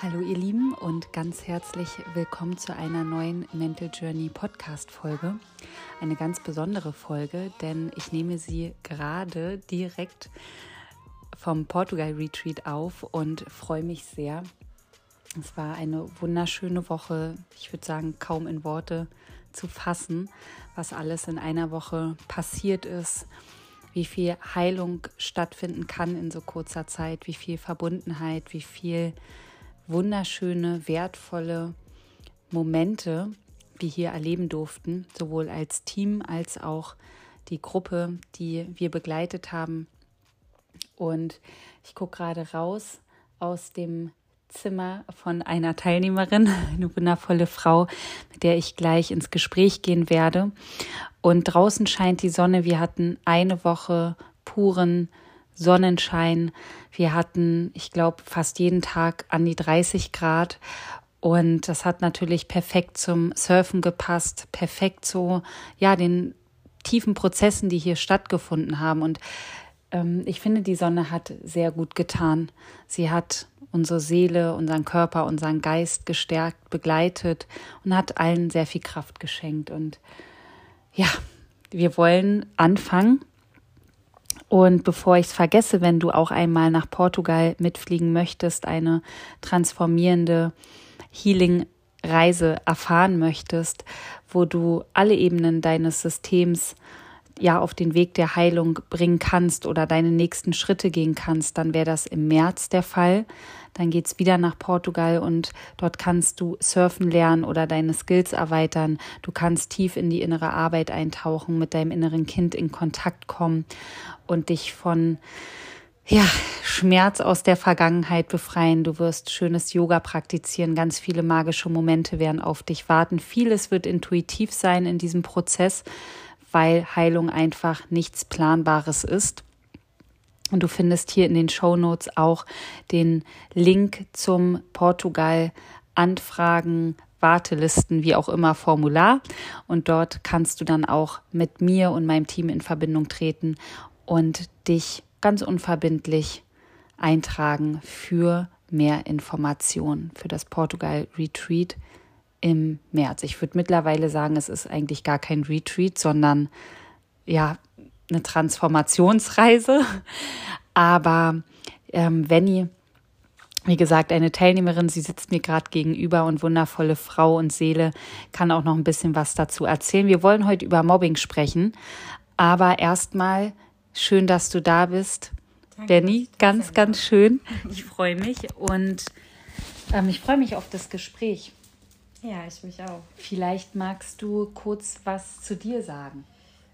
Hallo ihr Lieben und ganz herzlich willkommen zu einer neuen Mental Journey Podcast Folge. Eine ganz besondere Folge, denn ich nehme sie gerade direkt vom Portugal Retreat auf und freue mich sehr. Es war eine wunderschöne Woche. Ich würde sagen, kaum in Worte zu fassen, was alles in einer Woche passiert ist, wie viel Heilung stattfinden kann in so kurzer Zeit, wie viel Verbundenheit, wie viel wunderschöne, wertvolle Momente wir hier erleben durften, sowohl als Team als auch die Gruppe, die wir begleitet haben. Und ich gucke gerade raus aus dem Zimmer von einer Teilnehmerin, eine wundervolle Frau, mit der ich gleich ins Gespräch gehen werde. Und draußen scheint die Sonne. Wir hatten eine Woche puren Sonnenschein. Wir hatten, ich glaube, fast jeden Tag an die 30 Grad. Und das hat natürlich perfekt zum Surfen gepasst, perfekt zu, ja, den tiefen Prozessen, die hier stattgefunden haben. Und ähm, ich finde, die Sonne hat sehr gut getan. Sie hat unsere Seele, unseren Körper, unseren Geist gestärkt, begleitet und hat allen sehr viel Kraft geschenkt. Und ja, wir wollen anfangen und bevor ich es vergesse, wenn du auch einmal nach Portugal mitfliegen möchtest, eine transformierende Healing-Reise erfahren möchtest, wo du alle Ebenen deines Systems ja auf den Weg der Heilung bringen kannst oder deine nächsten Schritte gehen kannst, dann wäre das im März der Fall. Dann geht es wieder nach Portugal und dort kannst du surfen lernen oder deine Skills erweitern. Du kannst tief in die innere Arbeit eintauchen, mit deinem inneren Kind in Kontakt kommen und dich von ja, Schmerz aus der Vergangenheit befreien. Du wirst schönes Yoga praktizieren. Ganz viele magische Momente werden auf dich warten. Vieles wird intuitiv sein in diesem Prozess, weil Heilung einfach nichts Planbares ist. Und du findest hier in den Show Notes auch den Link zum Portugal Anfragen, Wartelisten, wie auch immer, Formular. Und dort kannst du dann auch mit mir und meinem Team in Verbindung treten und dich ganz unverbindlich eintragen für mehr Informationen für das Portugal Retreat im März. Ich würde mittlerweile sagen, es ist eigentlich gar kein Retreat, sondern ja, eine Transformationsreise. Aber ähm, Venny, wie gesagt, eine Teilnehmerin, sie sitzt mir gerade gegenüber und wundervolle Frau und Seele, kann auch noch ein bisschen was dazu erzählen. Wir wollen heute über Mobbing sprechen, aber erstmal schön, dass du da bist. Danke, Benny, ganz, ganz schön. Ich freue mich und ähm, ich freue mich auf das Gespräch. Ja, ich mich auch. Vielleicht magst du kurz was zu dir sagen.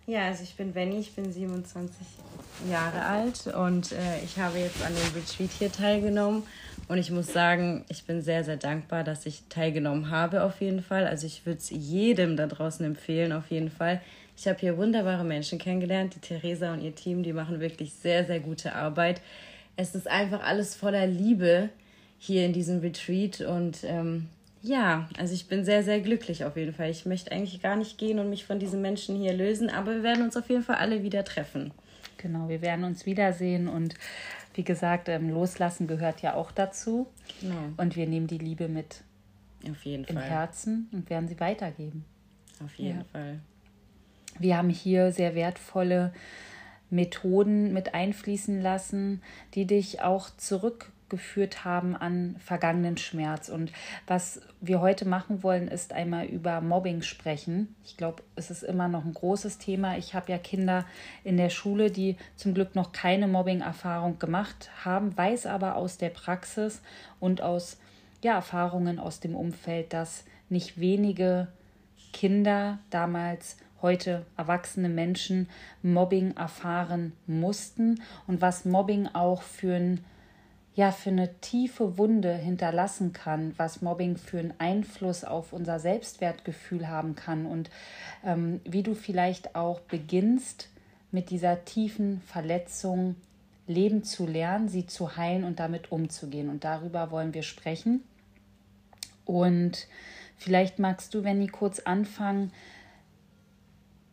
Ja, also ich bin Benny, ich bin 27 Jahre alt und äh, ich habe jetzt an dem Retreat hier teilgenommen. Und ich muss sagen, ich bin sehr, sehr dankbar, dass ich teilgenommen habe auf jeden Fall. Also ich würde es jedem da draußen empfehlen, auf jeden Fall. Ich habe hier wunderbare Menschen kennengelernt. Die Theresa und ihr Team, die machen wirklich sehr, sehr gute Arbeit. Es ist einfach alles voller Liebe hier in diesem Retreat und ähm, ja, also ich bin sehr, sehr glücklich auf jeden Fall. Ich möchte eigentlich gar nicht gehen und mich von diesen Menschen hier lösen, aber wir werden uns auf jeden Fall alle wieder treffen. Genau, wir werden uns wiedersehen und wie gesagt, ähm, loslassen gehört ja auch dazu. Genau. Und wir nehmen die Liebe mit auf jeden im Fall. Herzen und werden sie weitergeben. Auf jeden ja. Fall. Wir haben hier sehr wertvolle Methoden mit einfließen lassen, die dich auch zurück geführt haben an vergangenen Schmerz. Und was wir heute machen wollen, ist einmal über Mobbing sprechen. Ich glaube, es ist immer noch ein großes Thema. Ich habe ja Kinder in der Schule, die zum Glück noch keine Mobbing-Erfahrung gemacht haben, weiß aber aus der Praxis und aus ja, Erfahrungen aus dem Umfeld, dass nicht wenige Kinder damals heute erwachsene Menschen Mobbing erfahren mussten und was Mobbing auch für ein ja für eine tiefe Wunde hinterlassen kann, was Mobbing für einen Einfluss auf unser Selbstwertgefühl haben kann und ähm, wie du vielleicht auch beginnst, mit dieser tiefen Verletzung leben zu lernen, sie zu heilen und damit umzugehen. Und darüber wollen wir sprechen. Und vielleicht magst du, wenn ich kurz anfangen,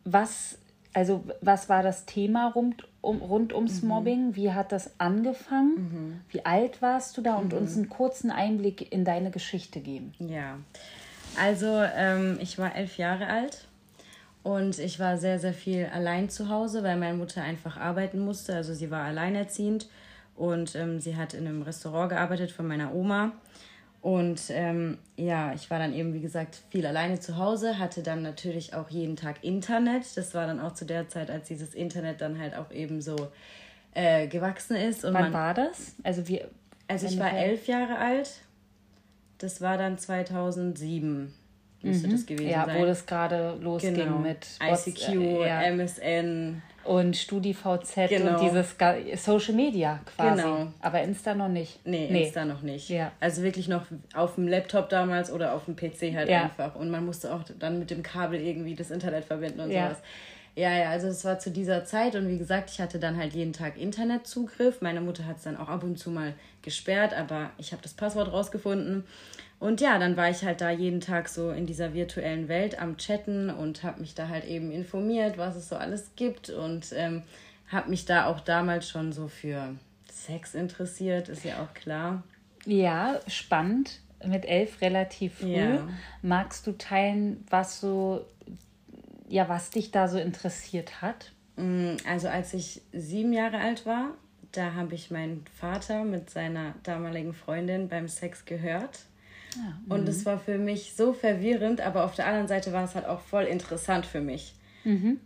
was also was war das Thema rund, um, rund ums Mhm. Mobbing? Wie hat das angefangen? Mhm. Wie alt warst du da? Und uns einen kurzen Einblick in deine Geschichte geben. Ja, also ähm, ich war elf Jahre alt und ich war sehr, sehr viel allein zu Hause, weil meine Mutter einfach arbeiten musste. Also sie war alleinerziehend und ähm, sie hat in einem Restaurant gearbeitet von meiner Oma. Und ähm, ja, ich war dann eben, wie gesagt, viel alleine zu Hause, hatte dann natürlich auch jeden Tag Internet. Das war dann auch zu der Zeit, als dieses Internet dann halt auch eben so äh, gewachsen ist. Und Wann man, war das? Also wir. also ich war elf Jahre alt. Das war dann 2007, müsste das gewesen Mhm. Ja, sein. wo das gerade losging genau. mit ICQ, äh, ja. MSN. Und StudiVZ Genau. und dieses Social Media quasi. Genau. Aber Insta noch nicht. Nee, Insta noch nicht. Ja. Also wirklich noch auf dem Laptop damals oder auf dem PC halt Ja. einfach. Und man musste auch dann mit dem Kabel irgendwie das Internet verbinden und Ja. sowas. Ja, ja, also es war zu dieser Zeit und wie gesagt, ich hatte dann halt jeden Tag Internetzugriff. Meine Mutter hat es dann auch ab und zu mal gesperrt, aber ich habe das Passwort rausgefunden. Und ja, dann war ich halt da jeden Tag so in dieser virtuellen Welt am Chatten und habe mich da halt eben informiert, was es so alles gibt und ähm, habe mich da auch damals schon so für Sex interessiert, ist ja auch klar. Ja, spannend. Mit elf relativ früh. Ja. Magst du teilen, was so, ja, was dich da so interessiert hat? Mm, Also als ich sieben Jahre alt war, da habe ich meinen Vater mit seiner damaligen Freundin beim Sex gehört. Und es war für mich so verwirrend, aber auf der anderen Seite war es halt auch voll interessant für mich.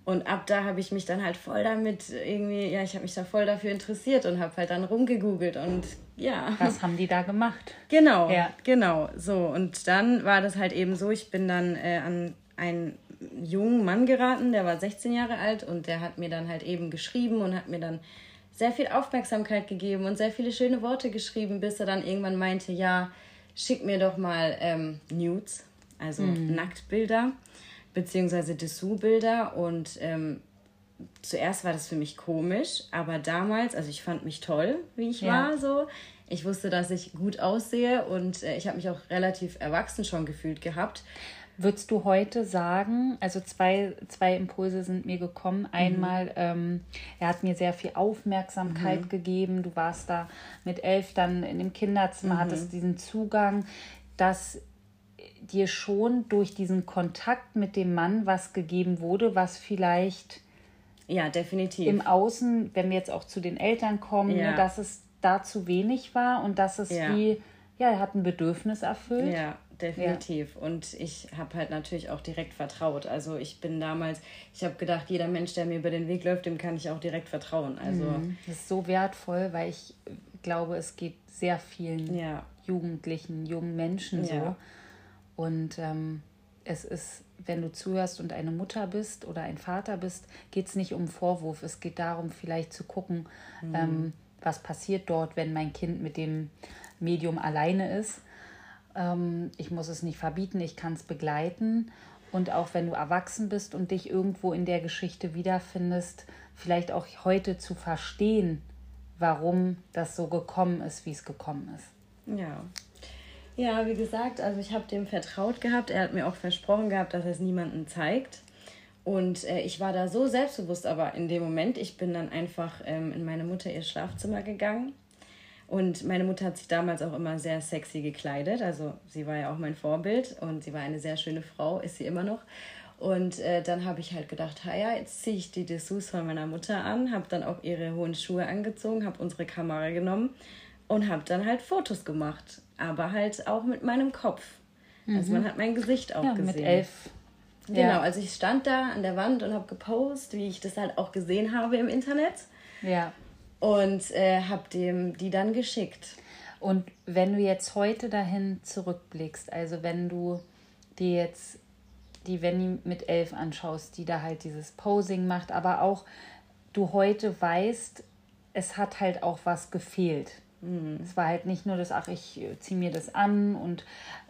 Und ab da habe ich mich dann halt voll damit irgendwie, ja, ich habe mich da voll dafür interessiert und habe halt dann rumgegoogelt und ja. Was haben die da gemacht? Genau, Ja. genau. So, und dann war das halt eben so, ich bin dann äh, an einen jungen Mann geraten, der war 16 Jahre alt und der hat mir dann halt eben geschrieben und hat mir dann sehr viel Aufmerksamkeit gegeben und sehr viele schöne Worte geschrieben, bis er dann irgendwann meinte, ja, schick mir doch mal ähm, Nudes, also Nacktbilder, beziehungsweise Dessous-Bilder und ähm, zuerst war das für mich komisch, aber damals, also ich fand mich toll, wie ich Ja. war, so. Ich wusste, dass ich gut aussehe und äh, ich habe mich auch relativ erwachsen schon gefühlt gehabt. Würdest du heute sagen, also zwei, zwei Impulse sind mir gekommen. Einmal, ähm, er hat mir sehr viel Aufmerksamkeit gegeben. Du warst da mit elf dann in dem Kinderzimmer, hattest diesen Zugang, dass dir schon durch diesen Kontakt mit dem Mann was gegeben wurde, was vielleicht Ja, definitiv. im Außen, wenn wir jetzt auch zu den Eltern kommen, Ja. ne, dass es da zu wenig war und dass es Ja. wie, ja, er hat ein Bedürfnis erfüllt. Ja, definitiv. Und ich habe halt natürlich auch direkt vertraut. Also ich bin damals, ich habe gedacht, jeder Mensch, der mir über den Weg läuft, dem kann ich auch direkt vertrauen. Also Das ist so wertvoll, weil ich glaube, es geht sehr vielen ja, Jugendlichen, jungen Menschen so. Ja. Und ähm, es ist, wenn du zuhörst und eine Mutter bist oder ein Vater bist, geht es nicht um Vorwurf. Es geht darum, vielleicht zu gucken, Mhm. ähm, was passiert dort, wenn mein Kind mit dem Medium alleine ist. Ähm, ich muss es nicht verbieten, ich kann es begleiten. Und auch wenn du erwachsen bist und dich irgendwo in der Geschichte wiederfindest, vielleicht auch heute zu verstehen, warum das so gekommen ist, wie es gekommen ist. ja. Ja, wie gesagt, also ich habe dem vertraut gehabt. Er hat mir auch versprochen gehabt, dass er es niemandem zeigt. Und äh, ich war da so selbstbewusst, aber in dem Moment, ich bin dann einfach ähm, in meine Mutter ihr Schlafzimmer gegangen. Und meine Mutter hat sich damals auch immer sehr sexy gekleidet. Also sie war ja auch mein Vorbild und sie war eine sehr schöne Frau, ist sie immer noch. Und äh, dann habe ich halt gedacht, ja, jetzt ziehe ich die Dessous von meiner Mutter an, habe dann auch ihre hohen Schuhe angezogen, habe unsere Kamera genommen und habe dann halt Fotos gemacht. Aber halt auch mit meinem Kopf. Also man hat mein Gesicht auch Ja, gesehen. mit elf. Genau, Ja. also ich stand da an der Wand und habe gepostet, wie ich das halt auch gesehen habe im Internet Ja. Und äh, habe dem die dann geschickt. Und wenn du jetzt heute dahin zurückblickst, also wenn du dir jetzt die Venny mit elf anschaust, die da halt dieses Posing macht, aber auch du heute weißt, es hat halt auch was gefehlt. Es war halt nicht nur das, ach, ich ziehe mir das an und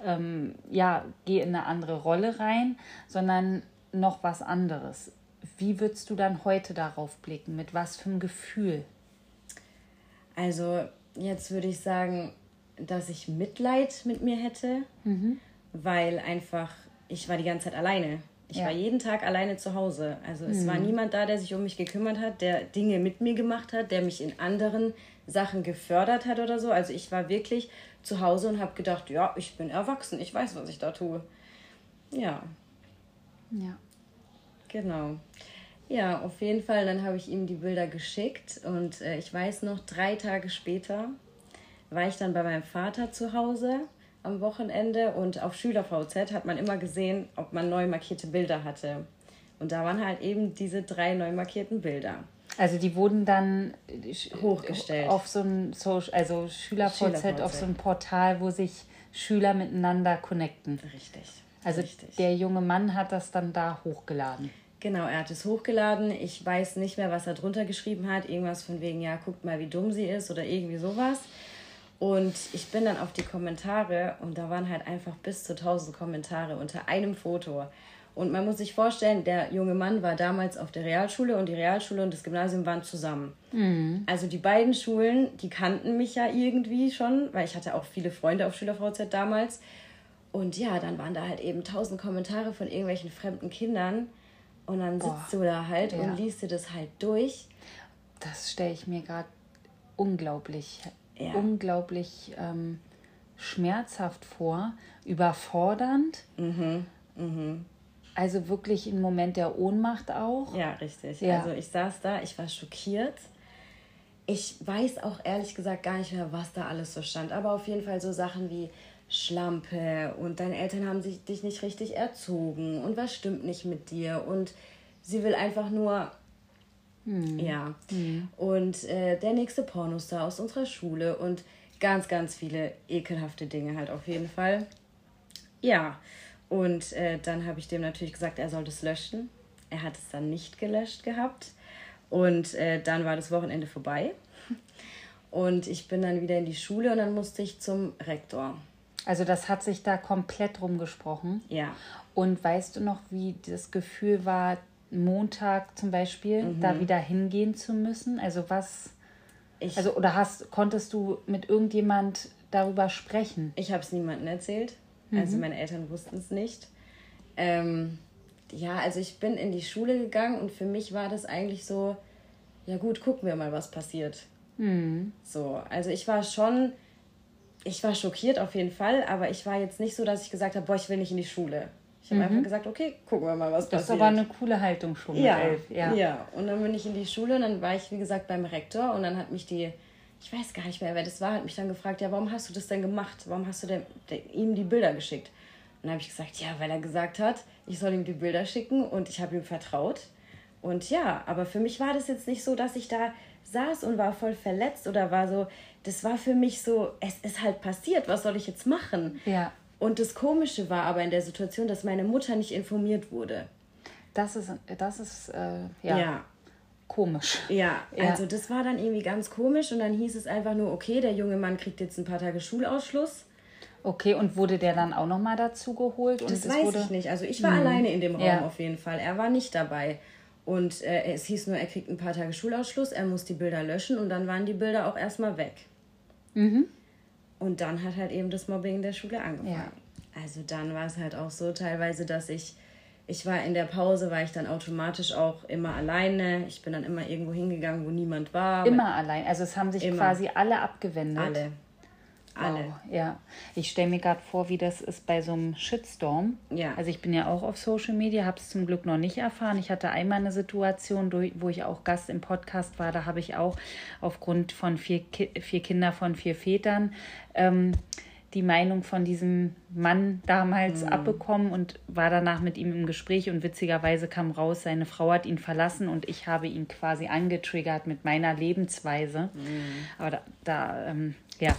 ähm, ja, gehe in eine andere Rolle rein, sondern noch was anderes. Wie würdest du dann heute darauf blicken? Mit was für einem Gefühl? Also jetzt würde ich sagen, dass ich Mitleid mit mir hätte, weil einfach ich war die ganze Zeit alleine Ich ja. war jeden Tag alleine zu Hause. Also es mhm. war niemand da, der sich um mich gekümmert hat, der Dinge mit mir gemacht hat, der mich in anderen Sachen gefördert hat oder so. Also ich war wirklich zu Hause und habe gedacht, ja, ich bin erwachsen, ich weiß, was ich da tue. Ja. Ja. Genau. Ja, auf jeden Fall. Dann habe ich ihm die Bilder geschickt und äh, ich weiß noch, drei Tage später war ich dann bei meinem Vater zu Hause am Wochenende und auf SchülerVZ hat man immer gesehen, ob man neu markierte Bilder hatte. Und da waren halt eben diese drei neu markierten Bilder. Also die wurden dann hochgestellt auf so ein Social, also SchülerVZ Schüler auf so ein Portal, wo sich Schüler miteinander connecten. Richtig. Also Richtig. der junge Mann hat das dann da hochgeladen. Genau, er hat es hochgeladen. Ich weiß nicht mehr, was er drunter geschrieben hat. Irgendwas von wegen, ja, guckt mal, wie dumm sie ist oder irgendwie sowas. Und ich bin dann auf die Kommentare und da waren halt einfach bis zu 1000 Kommentare unter einem Foto. Und man muss sich vorstellen, der junge Mann war damals auf der Realschule und die Realschule und das Gymnasium waren zusammen. Mhm. Also die beiden Schulen, die kannten mich ja irgendwie schon, weil ich hatte auch viele Freunde auf SchülerVZ damals. Und ja, dann waren da halt eben tausend Kommentare von irgendwelchen fremden Kindern. Und dann sitzt Boah, du da halt ja. und liest dir das halt durch. Das stelle ich mir gerade unglaublich, ja. unglaublich ähm, schmerzhaft vor, überfordernd. Mhm. Mhm. Also wirklich ein Moment der Ohnmacht auch. Ja, richtig. Ja. Also ich saß da, ich war schockiert. Ich weiß auch ehrlich gesagt gar nicht mehr, was da alles so stand. Aber auf jeden Fall so Sachen wie, Schlampe und deine Eltern haben sich, dich nicht richtig erzogen und was stimmt nicht mit dir und sie will einfach nur, hm. ja. Hm. Und äh, der nächste Pornostar aus unserer Schule und ganz, ganz viele ekelhafte Dinge halt auf jeden Fall. Ja, und äh, dann habe ich dem natürlich gesagt, er soll das löschen. Er hat es dann nicht gelöscht gehabt. Und äh, dann war das Wochenende vorbei. Und ich bin dann wieder in die Schule und dann musste ich zum Rektor. Also das hat sich da komplett rumgesprochen. Ja. Und weißt du noch, wie das Gefühl war, Montag zum Beispiel mhm. da wieder hingehen zu müssen? Also was? Ich, also oder hast konntest du mit irgendjemand darüber sprechen? Ich habe es niemandem erzählt. Mhm. Also meine Eltern wussten es nicht. Ähm, ja, also ich bin in die Schule gegangen und für mich war das eigentlich so, ja gut, gucken wir mal, was passiert. Mhm. So, also ich war schon ich war schockiert auf jeden Fall, aber ich war jetzt nicht so, dass ich gesagt habe, boah, ich will nicht in die Schule. Ich habe mhm. einfach gesagt, okay, gucken wir mal, was das passiert. Das ist aber eine coole Haltung schon ja, mit elf. Ja. ja, und dann bin ich in die Schule und dann war ich, wie gesagt, beim Rektor und dann hat mich die, ich weiß gar nicht mehr, wer das war, hat mich dann gefragt, ja, warum hast du das denn gemacht? Warum hast du denn, denn ihm die Bilder geschickt? Und dann habe ich gesagt, ja, weil er gesagt hat, ich soll ihm die Bilder schicken und ich habe ihm vertraut. Und ja, aber für mich war das jetzt nicht so, dass ich da saß und war voll verletzt oder war so, das war für mich so, es ist halt passiert, was soll ich jetzt machen? Ja. Und das Komische war aber in der Situation, dass meine Mutter nicht informiert wurde. Das ist, das ist äh, ja, ja, komisch. Ja, ja, also das war dann irgendwie ganz komisch und dann hieß es einfach nur, okay, der junge Mann kriegt jetzt ein paar Tage Schulausschluss. Okay, und wurde der dann auch nochmal dazu geholt? das weiß wurde... ich nicht. Also ich war mhm. alleine in dem Raum ja. auf jeden Fall. Er war nicht dabei. Und äh, es hieß nur, er kriegt ein paar Tage Schulausschluss, er muss die Bilder löschen und dann waren die Bilder auch erstmal weg. Mhm. Und dann hat halt eben das Mobbing in der Schule angefangen. Ja. Also dann war es halt auch so teilweise, dass ich, ich war in der Pause, war ich dann automatisch auch immer alleine. Ich bin dann immer irgendwo hingegangen, wo niemand war. Immer allein. Also es haben sich immer. quasi alle abgewendet. Alle. Alle. Wow, ja. Ich stelle mir gerade vor, wie das ist bei so einem Shitstorm. Ja. Also ich bin ja auch auf Social Media, habe es zum Glück noch nicht erfahren. Ich hatte einmal eine Situation, wo ich auch Gast im Podcast war. Da habe ich auch aufgrund von vier, Ki vier Kinder von vier Vätern ähm, die Meinung von diesem Mann damals mhm. abbekommen und war danach mit ihm im Gespräch und witzigerweise kam raus, seine Frau hat ihn verlassen und ich habe ihn quasi angetriggert mit meiner Lebensweise. Mhm. Aber da, da ähm, ja,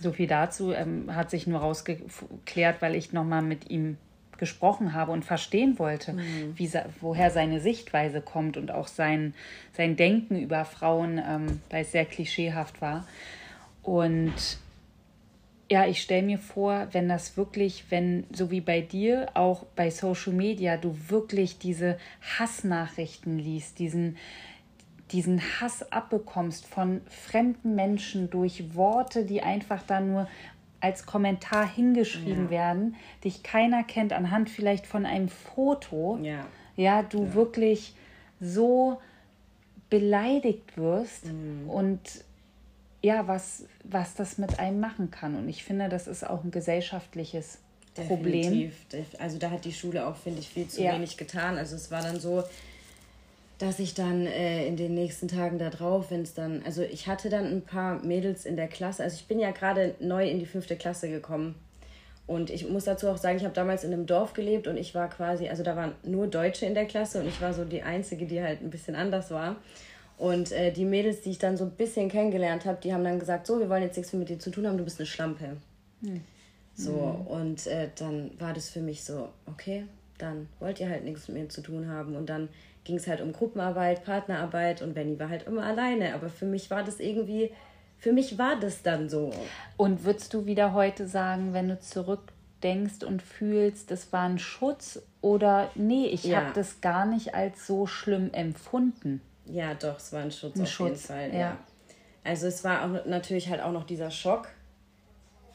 so viel dazu ähm, hat sich nur rausgeklärt, weil ich nochmal mit ihm gesprochen habe und verstehen wollte, mhm. wie, woher seine Sichtweise kommt und auch sein, sein Denken über Frauen, ähm, weil es sehr klischeehaft war. Und ja, ich stelle mir vor, wenn das wirklich, wenn so wie bei dir, auch bei Social Media, du wirklich diese Hassnachrichten liest, diesen, diesen Hass abbekommst von fremden Menschen durch Worte, die einfach da nur als Kommentar hingeschrieben Ja. werden, dich keiner kennt, anhand vielleicht von einem Foto, Ja. ja, du wirklich so beleidigt wirst Mhm. und ja, was, was das mit einem machen kann. Und ich finde, das ist auch ein gesellschaftliches Problem. Definitiv. Also da hat die Schule auch, finde ich, viel zu Ja. wenig getan. Also es war dann so, dass ich dann äh, in den nächsten Tagen da drauf, wenn es dann, also ich hatte dann ein paar Mädels in der Klasse, also ich bin ja gerade neu in die fünfte Klasse gekommen. Und ich muss dazu auch sagen, ich habe damals in einem Dorf gelebt und ich war quasi, also da waren nur Deutsche in der Klasse und ich war so die Einzige, die halt ein bisschen anders war. Und äh, die Mädels, die ich dann so ein bisschen kennengelernt habe, die haben dann gesagt, so, wir wollen jetzt nichts mehr mit dir zu tun haben, du bist eine Schlampe. So, und äh, dann war das für mich so, okay, dann wollt ihr halt nichts mit mir zu tun haben. Und dann ging es halt um Gruppenarbeit, Partnerarbeit und Benny war halt immer alleine. Aber für mich war das irgendwie, für mich war das dann so. Und würdest du wieder heute sagen, wenn du zurückdenkst und fühlst, das war ein Schutz oder nee, ich Ja. habe das gar nicht als so schlimm empfunden? Ja, doch, es war ein Schutz Ein auf jeden Schutz, Fall. ja. Ja. Also es war auch natürlich halt auch noch dieser Schock,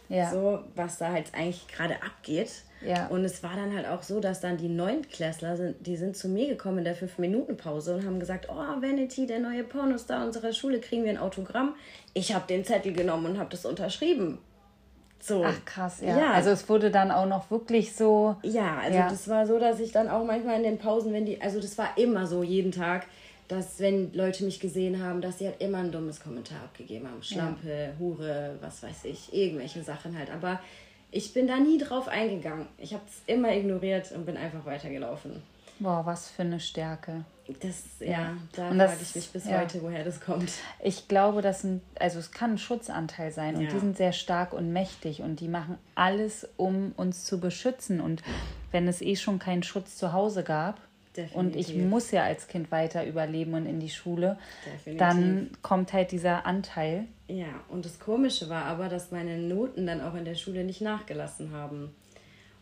Ja. so was da halt eigentlich gerade abgeht. Ja. Und es war dann halt auch so, dass dann die Neuntklässler sind, die sind zu mir gekommen in der fünf Minuten Pause und haben gesagt, oh Vanity, der neue Pornostar unserer Schule, kriegen wir ein Autogramm. Ich habe den Zettel genommen und habe das unterschrieben. So. Ach krass, ja. Ja. Also es wurde dann auch noch wirklich so. Ja, also Ja. das war so, dass ich dann auch manchmal in den Pausen, wenn die, also das war immer so jeden Tag, dass wenn Leute mich gesehen haben, dass sie halt immer ein dummes Kommentar abgegeben haben. Schlampe, Hure, was weiß ich, irgendwelche Sachen halt. Aber ich bin da nie drauf eingegangen. Ich habe es immer ignoriert und bin einfach weitergelaufen. Boah, was für eine Stärke. Das, ja, da Und das- frage ich mich bis ja. heute, woher das kommt. Ich glaube, das sind, also es kann ein Schutzanteil sein und Ja. die sind sehr stark und mächtig und die machen alles, um uns zu beschützen. Und wenn es eh schon keinen Schutz zu Hause gab und ich Definitiv. muss ja als Kind weiter überleben und in die Schule, Definitiv. dann kommt halt dieser Anteil. Ja, und das Komische war aber, dass meine Noten dann auch in der Schule nicht nachgelassen haben.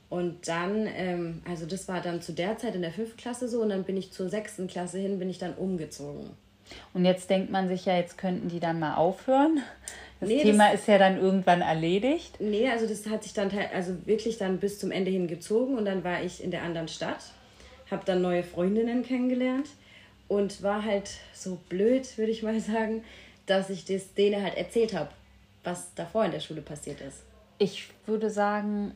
Und dann, ähm, also das war dann zu der Zeit in der fünften Klasse so und dann bin ich zur sechsten Klasse hin, bin ich dann umgezogen. Und jetzt denkt man sich ja, jetzt könnten die dann mal aufhören. Das Nee, Thema das- ist ja dann irgendwann erledigt. Nee, also das hat sich dann also wirklich dann bis zum Ende hin gezogen und dann war ich in der anderen Stadt, habe dann neue Freundinnen kennengelernt und war halt so blöd, würde ich mal sagen, dass ich das denen halt erzählt habe, was davor in der Schule passiert ist. Ich würde sagen,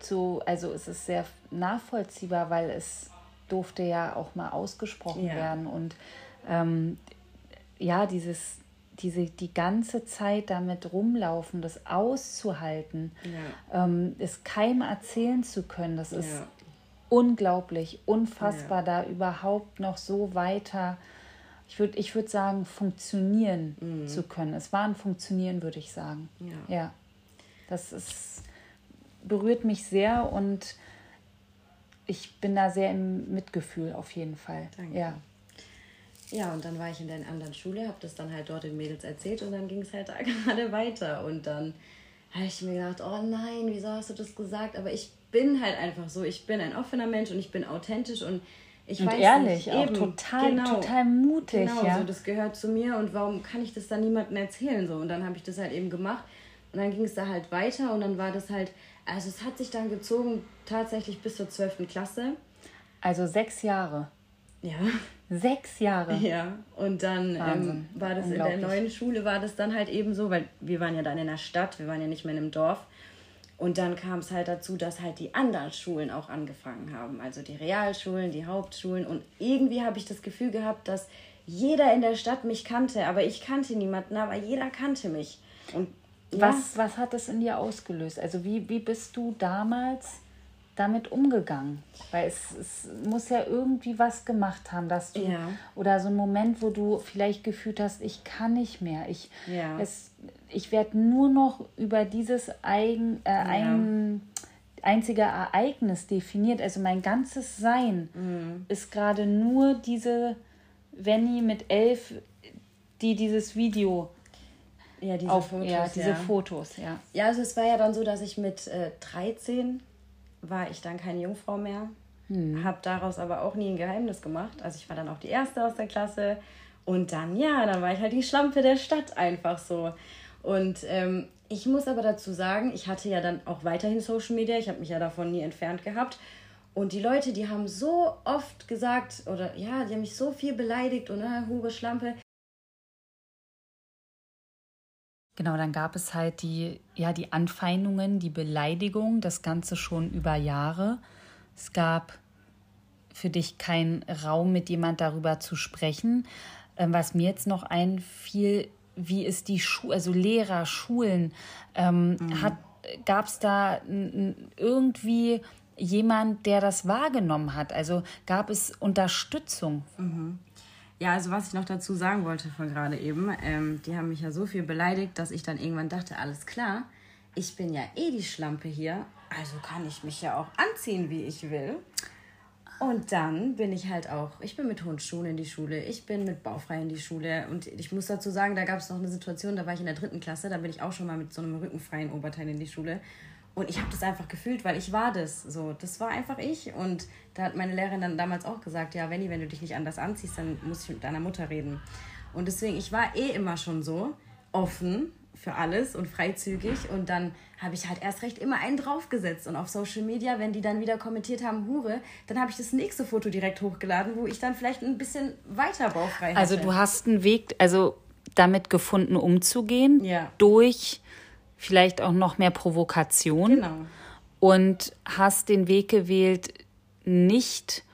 so, also es ist sehr nachvollziehbar, weil es durfte ja auch mal ausgesprochen Ja. werden und ähm, ja, dieses, diese, die ganze Zeit damit rumlaufen, das auszuhalten, Ja. ähm, es keinem erzählen zu können, das ist Ja. Unglaublich, unfassbar, da überhaupt noch so weiter, ich würde ich würd sagen, funktionieren zu können. Es war ein Funktionieren, würde ich sagen. Mhm. Ja. ja. Das ist, berührt mich sehr und ich bin da sehr im Mitgefühl auf jeden Fall. Danke. Ja. Ja, und dann war ich in der anderen Schule, habe das dann halt dort den Mädels erzählt und dann ging es halt da gerade weiter. Und dann habe ich mir gedacht, oh nein, wieso hast du das gesagt? Aber ich bin halt einfach so, ich bin ein offener Mensch und ich bin authentisch und ich Und weiß ehrlich nicht, auch, eben, total, genau, total mutig. Genau, ja. so, das gehört zu mir und warum kann ich das dann niemandem erzählen? So, und dann habe ich das halt eben gemacht und dann ging es da halt weiter und dann war das halt, also es hat sich dann gezogen tatsächlich bis zur 12. Klasse. also sechs Jahre. Ja. Sechs Jahre. Ja, und dann ähm, war das in der neuen Schule, war das dann halt eben so, weil wir waren ja dann in der Stadt, wir waren ja nicht mehr in einem Dorf. Und dann kam es halt dazu, dass halt die anderen Schulen auch angefangen haben. Also die Realschulen, die Hauptschulen. Und irgendwie habe ich das Gefühl gehabt, dass jeder in der Stadt mich kannte. Aber ich kannte niemanden, aber jeder kannte mich. Und ja, Was, was hat das in dir ausgelöst? Also wie, wie bist du damals damit umgegangen? Weil es, es muss ja irgendwie was gemacht haben, dass du Ja. oder so ein Moment, wo du vielleicht gefühlt hast, ich kann nicht mehr. Ich, Ja. es, ich werde nur noch über dieses eigen, äh, ein, einzige Ereignis definiert. Also mein ganzes Sein Mhm. ist gerade nur diese Venny mit elf, die dieses Video ja, diese auf Fotos. ja, diese ja. Fotos, ja. Ja, also es war ja dann so, dass ich mit äh, 13 war ich dann keine Jungfrau mehr. Habe daraus aber auch nie ein Geheimnis gemacht. Also ich war dann auch die Erste aus der Klasse. Und dann, ja, dann war ich halt die Schlampe der Stadt einfach so. Und ähm, ich muss aber dazu sagen, ich hatte ja dann auch weiterhin Social Media, ich habe mich ja davon nie entfernt gehabt. Und die Leute, die haben so oft gesagt, oder ja, die haben mich so viel beleidigt und äh, Hure Schlampe. Genau, dann gab es halt die, ja, die Anfeindungen, die Beleidigung, das Ganze schon über Jahre. Es gab für dich keinen Raum, mit jemand darüber zu sprechen. Ähm, was mir jetzt noch einfiel, wie ist die Schule, also Lehrer, Schulen, ähm, mhm. gab es da irgendwie jemand, der das wahrgenommen hat? Also gab es Unterstützung? Mhm. Ja, also was ich noch dazu sagen wollte von gerade eben, ähm, die haben mich ja so viel beleidigt, dass ich dann irgendwann dachte, alles klar, ich bin ja eh die Schlampe hier, also kann ich mich ja auch anziehen, wie ich will. Und dann bin ich halt auch, ich bin mit Hundschuhen in die Schule, ich bin mit Baufrei in die Schule und ich muss dazu sagen, da gab es noch eine Situation, da war ich in der dritten Klasse, da bin ich auch schon mal mit so einem rückenfreien Oberteil in die Schule und ich habe das einfach gefühlt, weil ich war das. So, das war einfach ich. Und da hat meine Lehrerin dann damals auch gesagt, ja, Wenny, wenn du dich nicht anders anziehst, dann muss ich mit deiner Mutter reden. Und deswegen, ich war eh immer schon so offen für alles und freizügig. Und dann habe ich halt erst recht immer einen draufgesetzt. Und auf Social Media, wenn die dann wieder kommentiert haben, Hure, dann habe ich das nächste Foto direkt hochgeladen, wo ich dann vielleicht ein bisschen weiter baufrei also hatte. Also du hast einen Weg, also damit gefunden, umzugehen. Ja. Durch vielleicht auch noch mehr Provokation. Genau. Und hast den Weg gewählt, nicht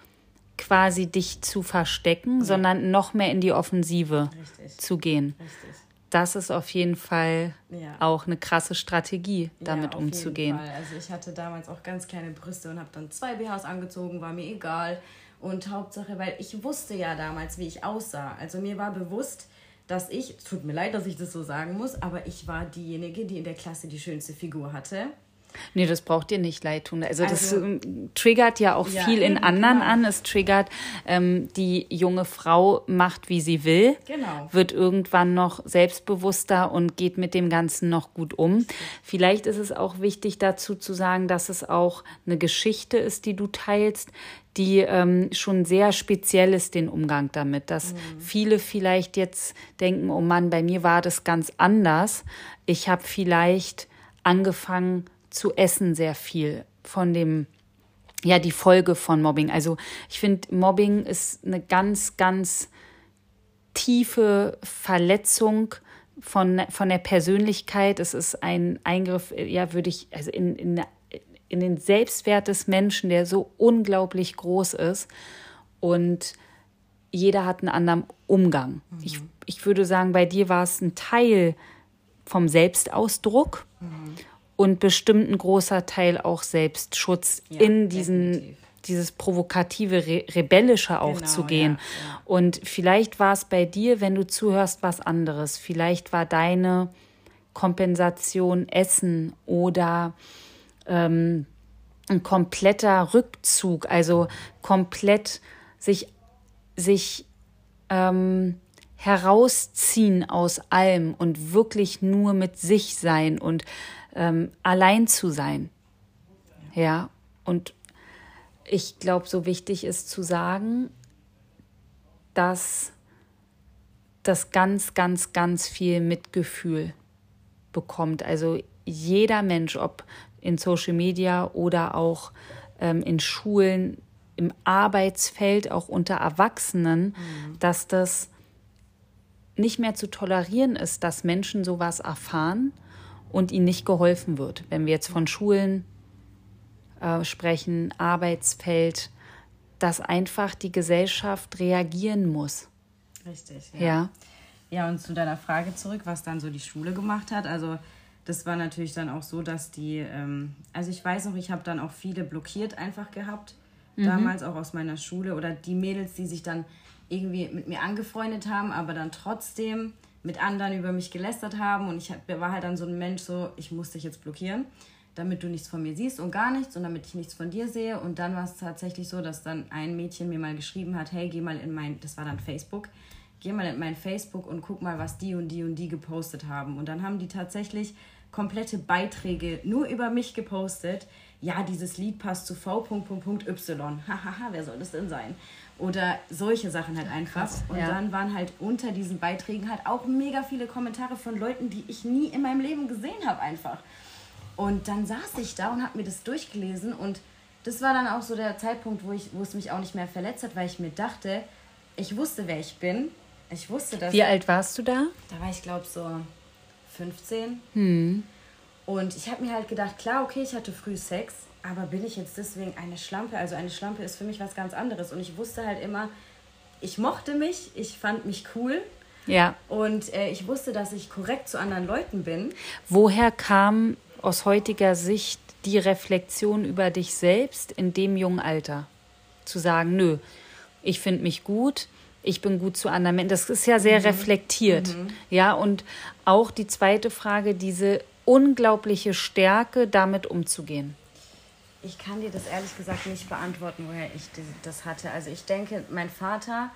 quasi dich zu verstecken, ja. sondern noch mehr in die Offensive Richtig. zu gehen. Richtig. Das ist auf jeden Fall ja. auch eine krasse Strategie, damit ja, umzugehen. Also ich hatte damals auch ganz kleine Brüste und habe dann zwei BHs angezogen, war mir egal. Und Hauptsache, weil ich wusste ja damals, wie ich aussah. Also mir war bewusst, dass ich, tut mir leid, dass ich das so sagen muss, aber ich war diejenige, die in der Klasse die schönste Figur hatte. Nee, das braucht dir nicht leid tun. Also, also das ähm, triggert ja auch ja, viel in anderen klar. an. Es triggert, ähm, die junge Frau macht, wie sie will, genau. wird irgendwann noch selbstbewusster und geht mit dem Ganzen noch gut um. Vielleicht ist es auch wichtig dazu zu sagen, dass es auch eine Geschichte ist, die du teilst, die ähm, schon sehr speziell ist, den Umgang damit. Dass mhm. viele vielleicht jetzt denken, oh Mann, bei mir war das ganz anders. Ich habe vielleicht angefangen zu essen sehr viel von dem, ja, die Folge von Mobbing. Also ich finde, Mobbing ist eine ganz, ganz tiefe Verletzung von, von der Persönlichkeit. Es ist ein Eingriff, ja, würde ich, also in, in in den Selbstwert des Menschen, der so unglaublich groß ist. Und jeder hat einen anderen Umgang. Mhm. Ich, ich würde sagen, bei dir war es ein Teil vom Selbstausdruck mhm. Und bestimmt ein großer Teil auch Selbstschutz ja, in diesen definitiv. dieses provokative, Re rebellische auch genau, zu gehen. Ja, ja. Und vielleicht war es bei dir, wenn du zuhörst, was anderes. Vielleicht war deine Kompensation Essen oder ähm, ein kompletter Rückzug, also komplett sich, sich ähm, herausziehen aus allem und wirklich nur mit sich sein und ähm, allein zu sein. Ja, und ich glaube, so wichtig ist zu sagen, dass das ganz, ganz, ganz viel Mitgefühl bekommt. Also jeder Mensch, ob in Social Media oder auch ähm, in Schulen, im Arbeitsfeld, auch unter Erwachsenen, mhm. dass das nicht mehr zu tolerieren ist, dass Menschen sowas erfahren und ihnen nicht geholfen wird. Wenn wir jetzt von Schulen äh, sprechen, Arbeitsfeld, dass einfach die Gesellschaft reagieren muss. Richtig, ja. ja. Ja, und zu deiner Frage zurück, was dann so die Schule gemacht hat. Also das war natürlich dann auch so, dass die, ähm, also ich weiß noch, ich habe dann auch viele blockiert einfach gehabt, mhm. damals auch aus meiner Schule oder die Mädels, die sich dann irgendwie mit mir angefreundet haben, aber dann trotzdem mit anderen über mich gelästert haben und ich war halt dann so ein Mensch, so ich muss dich jetzt blockieren, damit du nichts von mir siehst und gar nichts und damit ich nichts von dir sehe und dann war es tatsächlich so, dass dann ein Mädchen mir mal geschrieben hat, hey, geh mal in mein, das war dann Facebook, geh mal in mein Facebook und guck mal, was die und die und die gepostet haben und dann haben die tatsächlich komplette Beiträge nur über mich gepostet. Ja, dieses Lied passt zu V.Y. Hahaha, wer soll das denn sein? Oder solche Sachen halt einfach. Krass, und ja. dann waren halt unter diesen Beiträgen halt auch mega viele Kommentare von Leuten, die ich nie in meinem Leben gesehen habe einfach. Und dann saß ich da und habe mir das durchgelesen und das war dann auch so der Zeitpunkt, wo, ich, wo es mich auch nicht mehr verletzt hat, weil ich mir dachte, ich wusste, wer ich bin. Ich wusste, dass. Wie alt warst du da? Da war ich, glaube so 15. Hm. Und ich habe mir halt gedacht, klar, okay, ich hatte früh Sex, aber bin ich jetzt deswegen eine Schlampe? Also eine Schlampe ist für mich was ganz anderes. Und ich wusste halt immer, ich mochte mich, ich fand mich cool. Ja. Und äh, ich wusste, dass ich korrekt zu anderen Leuten bin. Woher kam aus heutiger Sicht die Reflexion über dich selbst in dem jungen Alter? Zu sagen, nö, ich finde mich gut, ich bin gut zu anderen Menschen. Das ist ja sehr mhm. reflektiert. Mhm. Ja, und auch die zweite Frage, diese unglaubliche Stärke, damit umzugehen. Ich kann dir das ehrlich gesagt nicht beantworten, woher ich das hatte. Also ich denke, mein Vater,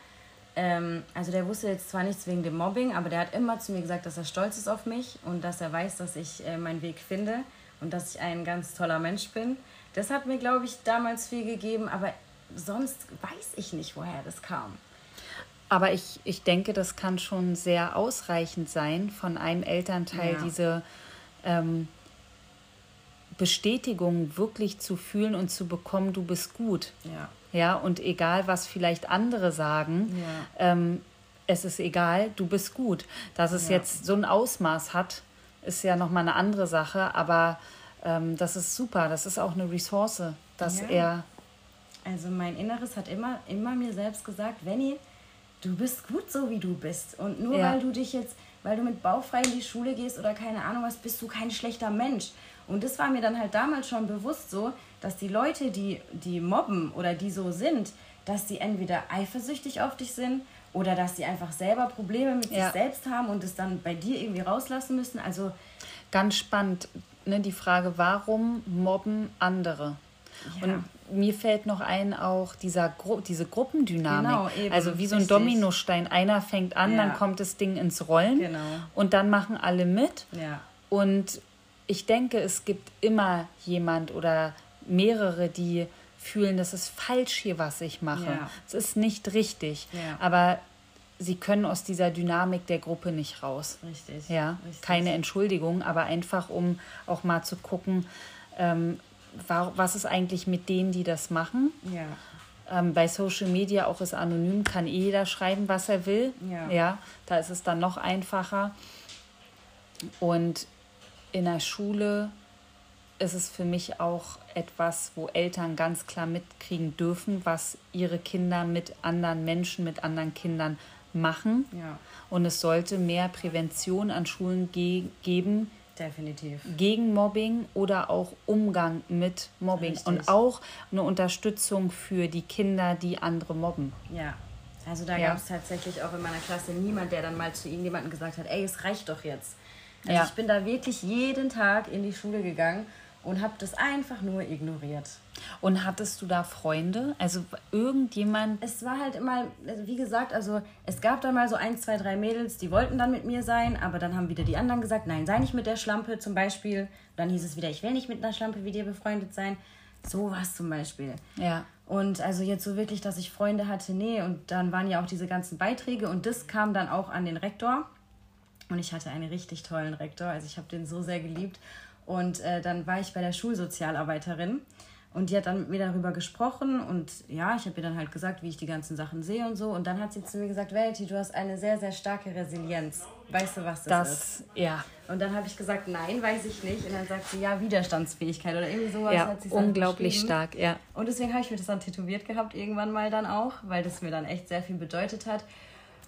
ähm, also der wusste jetzt zwar nichts wegen dem Mobbing, aber der hat immer zu mir gesagt, dass er stolz ist auf mich und dass er weiß, dass ich äh, meinen Weg finde und dass ich ein ganz toller Mensch bin. Das hat mir, glaube ich, damals viel gegeben, aber sonst weiß ich nicht, woher das kam. Aber ich, ich denke, das kann schon sehr ausreichend sein, von einem Elternteil ja. diese ähm, Bestätigung wirklich zu fühlen und zu bekommen, du bist gut. Ja. Ja, und egal, was vielleicht andere sagen, ja. ähm, es ist egal, du bist gut. Dass es ja. jetzt so ein Ausmaß hat, ist ja nochmal eine andere Sache, aber ähm, das ist super. Das ist auch eine Ressource, dass ja. er. Also mein Inneres hat immer, immer mir selbst gesagt, Venny, du bist gut so, wie du bist. Und nur weil du dich jetzt weil du mit bauchfrei in die Schule gehst oder keine Ahnung was, bist du kein schlechter Mensch. Und das war mir dann halt damals schon bewusst so, dass die Leute, die, die mobben oder die so sind, dass die entweder eifersüchtig auf dich sind oder dass sie einfach selber Probleme mit ja. sich selbst haben und es dann bei dir irgendwie rauslassen müssen. Also ganz spannend, ne, die Frage, warum mobben andere? Ja. Und mir fällt noch ein auch dieser Gru diese Gruppendynamik. Genau, eben, also wie so ein richtig. Dominostein. Einer fängt an, ja. dann kommt das Ding ins Rollen genau. und dann machen alle mit. Ja. Und ich denke, es gibt immer jemand oder mehrere, die fühlen, das ist falsch hier, was ich mache. Es ist nicht richtig. Aber sie können aus dieser Dynamik der Gruppe nicht raus. Richtig. Ja, richtig. keine Entschuldigung, aber einfach um auch mal zu gucken, ähm, was ist eigentlich mit denen, die das machen? Ja. Ähm, bei Social Media auch ist anonym, kann eh jeder schreiben, was er will. Ja. ja. Da ist es dann noch einfacher. Und in der Schule ist es für mich auch etwas, wo Eltern ganz klar mitkriegen dürfen, was ihre Kinder mit anderen Menschen, mit anderen Kindern machen. Ja. Und es sollte mehr Prävention an Schulen ge geben, Definitiv. Gegen Mobbing oder auch Umgang mit Mobbing Richtig. und auch eine Unterstützung für die Kinder, die andere mobben. Ja. Also da ja. gab es tatsächlich auch in meiner Klasse niemand, der dann mal zu irgendjemandem gesagt hat, ey, es reicht doch jetzt. Also ja. ich bin da wirklich jeden Tag in die Schule gegangen und habe das einfach nur ignoriert. Und hattest du da Freunde? Also irgendjemand? Es war halt immer, also wie gesagt, also es gab da mal so ein, zwei, drei Mädels, die wollten dann mit mir sein, aber dann haben wieder die anderen gesagt, nein, sei nicht mit der Schlampe zum Beispiel. dann hieß es wieder, ich will nicht mit einer Schlampe wie dir befreundet sein. So was zum Beispiel. Ja. Und also jetzt so wirklich, dass ich Freunde hatte, nee. Und dann waren ja auch diese ganzen Beiträge und das kam dann auch an den Rektor. Und ich hatte einen richtig tollen Rektor, also ich habe den so sehr geliebt. Und äh, dann war ich bei der Schulsozialarbeiterin und die hat dann mit mir darüber gesprochen und ja, ich habe ihr dann halt gesagt, wie ich die ganzen Sachen sehe und so. Und dann hat sie zu mir gesagt, Verity, du hast eine sehr, sehr starke Resilienz. Weißt du, was das, das ist? Ja. Und dann habe ich gesagt, nein, weiß ich nicht. Und dann sagt sie, ja, Widerstandsfähigkeit oder irgendwie sowas ja, hat sie unglaublich stark, ja. Und deswegen habe ich mir das dann tätowiert gehabt, irgendwann mal dann auch, weil das mir dann echt sehr viel bedeutet hat.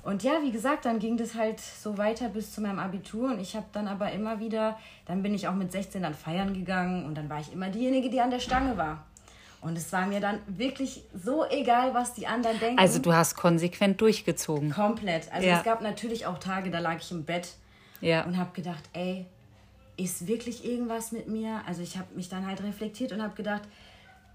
Und ja, wie gesagt, dann ging das halt so weiter bis zu meinem Abitur und ich habe dann aber immer wieder, dann bin ich auch mit 16 dann feiern gegangen und dann war ich immer diejenige, die an der Stange war. Und es war mir dann wirklich so egal, was die anderen denken. Also du hast konsequent durchgezogen. Komplett. Also ja. es gab natürlich auch Tage, da lag ich im Bett ja. und habe gedacht, ey, ist wirklich irgendwas mit mir? Also ich habe mich dann halt reflektiert und habe gedacht,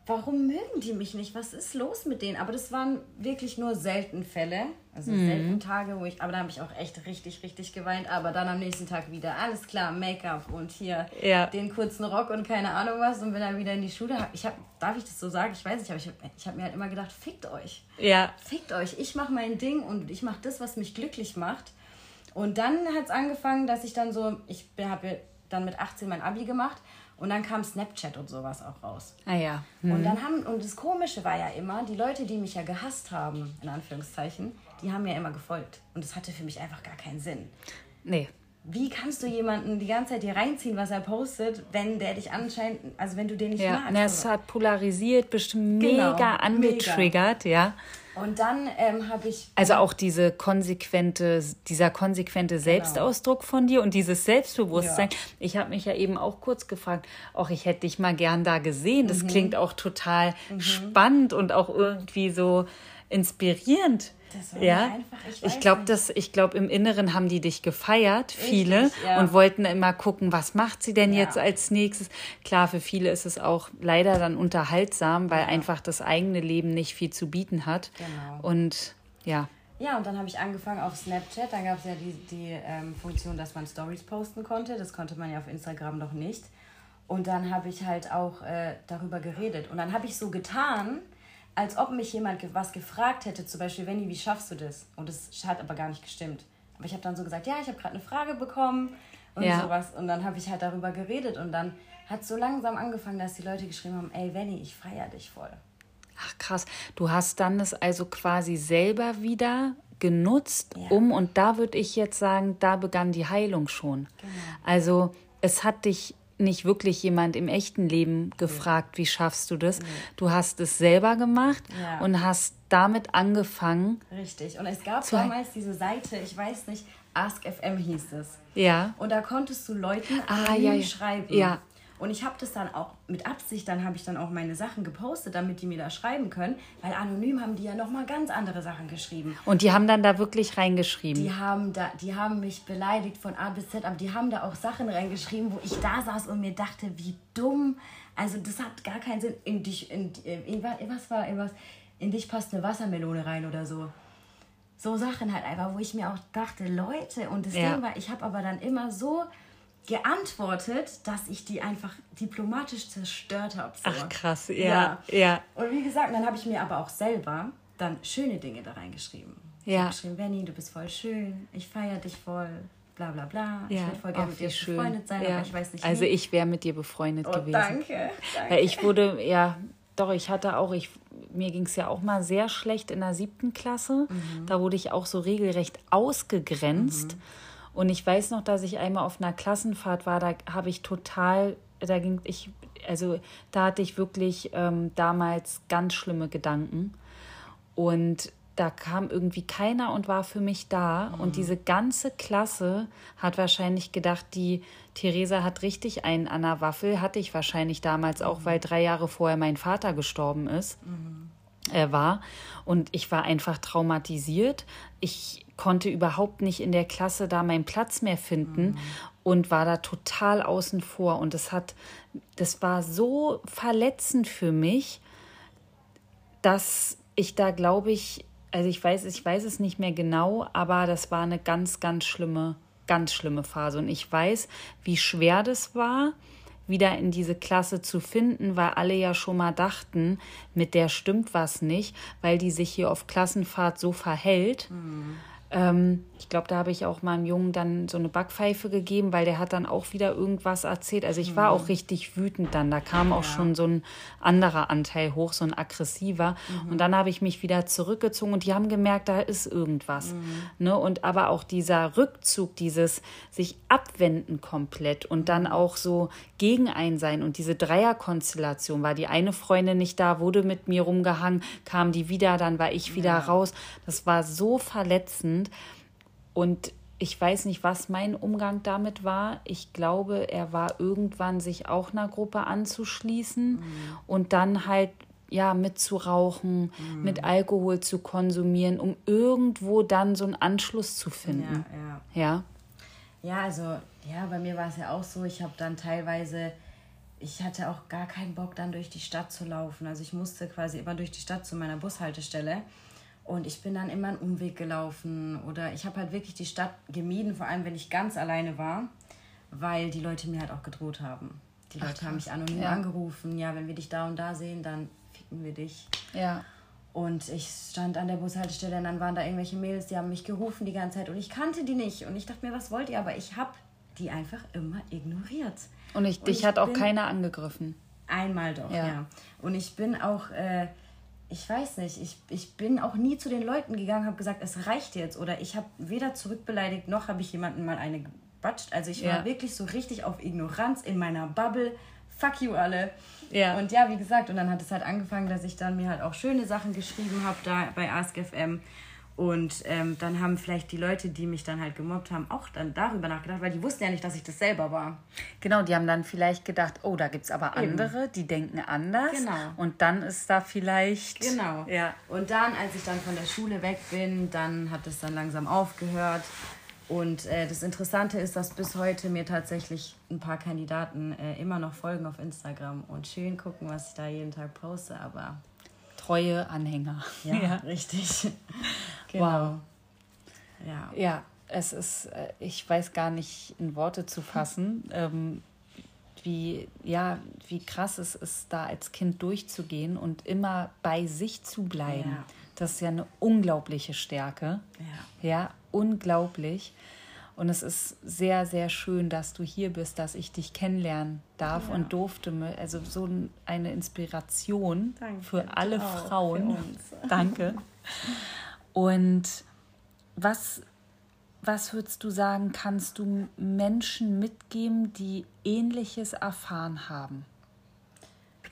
warum mögen die mich nicht? Was ist los mit denen? Aber das waren wirklich nur selten Fälle. Also mhm. selten Tage, wo ich, aber da habe ich auch echt richtig, richtig geweint. Aber dann am nächsten Tag wieder, alles klar, Make-up und hier ja. den kurzen Rock und keine Ahnung was. Und bin dann wieder in die Schule. Ich habe, darf ich das so sagen? Ich weiß nicht, aber ich habe hab mir halt immer gedacht, fickt euch. Ja. Fickt euch. Ich mache mein Ding und ich mache das, was mich glücklich macht. Und dann hat es angefangen, dass ich dann so, ich habe dann mit 18 mein Abi gemacht und dann kam Snapchat und sowas auch raus. Ah ja. Mhm. Und dann haben, und das Komische war ja immer, die Leute, die mich ja gehasst haben, in Anführungszeichen, die haben mir immer gefolgt. Und das hatte für mich einfach gar keinen Sinn. Nee. Wie kannst du jemanden die ganze Zeit hier reinziehen, was er postet, wenn der dich anscheinend, also wenn du den nicht ja. magst? Ja, es hat polarisiert, bestimmt genau, mega angetriggert, mega. ja. Und dann ähm, habe ich. Also auch diese konsequente, dieser konsequente genau. Selbstausdruck genau. von dir und dieses Selbstbewusstsein. Ja. Ich habe mich ja eben auch kurz gefragt, auch ich hätte dich mal gern da gesehen. Das mhm. klingt auch total mhm. spannend und auch irgendwie so inspirierend ja, einfach, ich, ich glaube, das, ich glaube, im Inneren haben die dich gefeiert, viele, Richtig, ja. und wollten immer gucken, was macht sie denn ja. jetzt als nächstes. Klar, für viele ist es auch leider dann unterhaltsam, weil einfach das eigene Leben nicht viel zu bieten hat. Genau. Und ja. Ja, und dann habe ich angefangen auf Snapchat. Dann gab es ja die, die ähm, Funktion, dass man Stories posten konnte. Das konnte man ja auf Instagram noch nicht. Und dann habe ich halt auch äh, darüber geredet. Und dann habe ich so getan, als ob mich jemand was gefragt hätte, zum Beispiel, Wendy, wie schaffst du das? Und das hat aber gar nicht gestimmt. Aber ich habe dann so gesagt, ja, ich habe gerade eine Frage bekommen und ja. sowas. Und dann habe ich halt darüber geredet und dann hat so langsam angefangen, dass die Leute geschrieben haben, ey, Wenny, ich feiere dich voll. Ach krass, du hast dann das also quasi selber wieder genutzt, ja. um, und da würde ich jetzt sagen, da begann die Heilung schon. Genau. Also es hat dich nicht wirklich jemand im echten Leben gefragt, wie schaffst du das? Du hast es selber gemacht ja. und hast damit angefangen. Richtig. Und es gab damals diese Seite, ich weiß nicht, AskFM hieß es. Ja. Und da konntest du Leuten ah, ja, ja. schreiben. Ja. Und ich habe das dann auch mit Absicht, dann habe ich dann auch meine Sachen gepostet, damit die mir da schreiben können, weil anonym haben die ja nochmal ganz andere Sachen geschrieben. Und die haben dann da wirklich reingeschrieben? Die haben, da, die haben mich beleidigt von A bis Z, aber die haben da auch Sachen reingeschrieben, wo ich da saß und mir dachte, wie dumm. Also das hat gar keinen Sinn. In dich, in, in, was war, in was, in dich passt eine Wassermelone rein oder so so Sachen halt einfach, wo ich mir auch dachte, Leute, und das ja. Ding war, ich habe aber dann immer so geantwortet, dass ich die einfach diplomatisch zerstört habe. So. Ach krass, ja, ja, ja. Und wie gesagt, dann habe ich mir aber auch selber dann schöne Dinge da reingeschrieben. Ja. Ich habe geschrieben, Benny, du bist voll schön, ich feiere dich voll, bla bla bla. Ja. Ich würde voll gerne mit dir schön. befreundet sein, ja. aber ich weiß nicht Also wie. ich wäre mit dir befreundet oh, gewesen. Danke, danke. Weil ich wurde, ja, doch, ich hatte auch, ich, mir ging es ja auch mal sehr schlecht in der siebten Klasse. Mhm. Da wurde ich auch so regelrecht ausgegrenzt. Mhm und ich weiß noch, dass ich einmal auf einer Klassenfahrt war, da habe ich total, da ging ich, also da hatte ich wirklich ähm, damals ganz schlimme Gedanken. Und da kam irgendwie keiner und war für mich da. Mhm. Und diese ganze Klasse hat wahrscheinlich gedacht, die Theresa hat richtig einen an der Waffel. Hatte ich wahrscheinlich damals auch, mhm. weil drei Jahre vorher mein Vater gestorben ist. Mhm. Er war. Und ich war einfach traumatisiert. Ich konnte überhaupt nicht in der Klasse da meinen Platz mehr finden mhm. und war da total außen vor. Und das hat, das war so verletzend für mich, dass ich da glaube ich, also ich weiß, ich weiß es nicht mehr genau, aber das war eine ganz, ganz schlimme, ganz schlimme Phase. Und ich weiß, wie schwer das war wieder in diese Klasse zu finden, weil alle ja schon mal dachten, mit der stimmt was nicht, weil die sich hier auf Klassenfahrt so verhält. Mhm. Ähm, ich glaube, da habe ich auch meinem Jungen dann so eine Backpfeife gegeben, weil der hat dann auch wieder irgendwas erzählt. Also ich war mhm. auch richtig wütend dann. Da kam auch ja. schon so ein anderer Anteil hoch, so ein aggressiver. Mhm. Und dann habe ich mich wieder zurückgezogen und die haben gemerkt, da ist irgendwas. Mhm. Ne? Und aber auch dieser Rückzug, dieses sich abwenden komplett und dann mhm. auch so gegen ein sein und diese Dreierkonstellation, war die eine Freundin nicht da, wurde mit mir rumgehangen, kam die wieder, dann war ich wieder ja. raus. Das war so verletzend. Und ich weiß nicht, was mein Umgang damit war. Ich glaube, er war irgendwann, sich auch einer Gruppe anzuschließen mhm. und dann halt ja mitzurauchen, mhm. mit Alkohol zu konsumieren, um irgendwo dann so einen Anschluss zu finden. Ja, ja. ja? Ja, also ja, bei mir war es ja auch so, ich habe dann teilweise ich hatte auch gar keinen Bock, dann durch die Stadt zu laufen. Also ich musste quasi immer durch die Stadt zu meiner Bushaltestelle. Und ich bin dann immer einen Umweg gelaufen. Oder ich habe halt wirklich die Stadt gemieden, vor allem wenn ich ganz alleine war, weil die Leute mir halt auch gedroht haben. Die Leute Ach, haben mich anonym ja. angerufen. Ja, wenn wir dich da und da sehen, dann ficken wir dich. Ja. Und ich stand an der Bushaltestelle und dann waren da irgendwelche Mädels, die haben mich gerufen die ganze Zeit und ich kannte die nicht. Und ich dachte mir, was wollt ihr? Aber ich habe die einfach immer ignoriert. Und ich, dich ich hat auch keiner angegriffen. Einmal doch, ja. ja. Und ich bin auch, äh, ich weiß nicht, ich, ich bin auch nie zu den Leuten gegangen, habe gesagt, es reicht jetzt. Oder ich habe weder zurückbeleidigt, noch habe ich jemanden mal eine gebatscht. Also ich war wirklich so richtig auf Ignoranz in meiner Bubble. Fuck you alle. Ja. Und ja, wie gesagt, und dann hat es halt angefangen, dass ich dann mir halt auch schöne Sachen geschrieben habe da bei AskFM. Und ähm, dann haben vielleicht die Leute, die mich dann halt gemobbt haben, auch dann darüber nachgedacht, weil die wussten ja nicht, dass ich das selber war. Genau, die haben dann vielleicht gedacht, oh, da gibt es aber andere, Eben. die denken anders. Genau. Und dann ist da vielleicht. Genau. Ja. Und dann, als ich dann von der Schule weg bin, dann hat es dann langsam aufgehört. Und äh, das Interessante ist, dass bis heute mir tatsächlich ein paar Kandidaten äh, immer noch folgen auf Instagram und schön gucken, was ich da jeden Tag poste, aber. Treue Anhänger. Ja, ja. richtig. Genau. Wow. Ja. Ja, es ist, äh, ich weiß gar nicht in Worte zu fassen, ähm, wie, ja, wie krass es ist, da als Kind durchzugehen und immer bei sich zu bleiben. Ja. Das ist ja eine unglaubliche Stärke. Ja. Ja, unglaublich. Und es ist sehr, sehr schön, dass du hier bist, dass ich dich kennenlernen darf ja. und durfte. Also so eine Inspiration Danke, für alle Frauen. Für Danke. Und was, was würdest du sagen, kannst du Menschen mitgeben, die Ähnliches erfahren haben?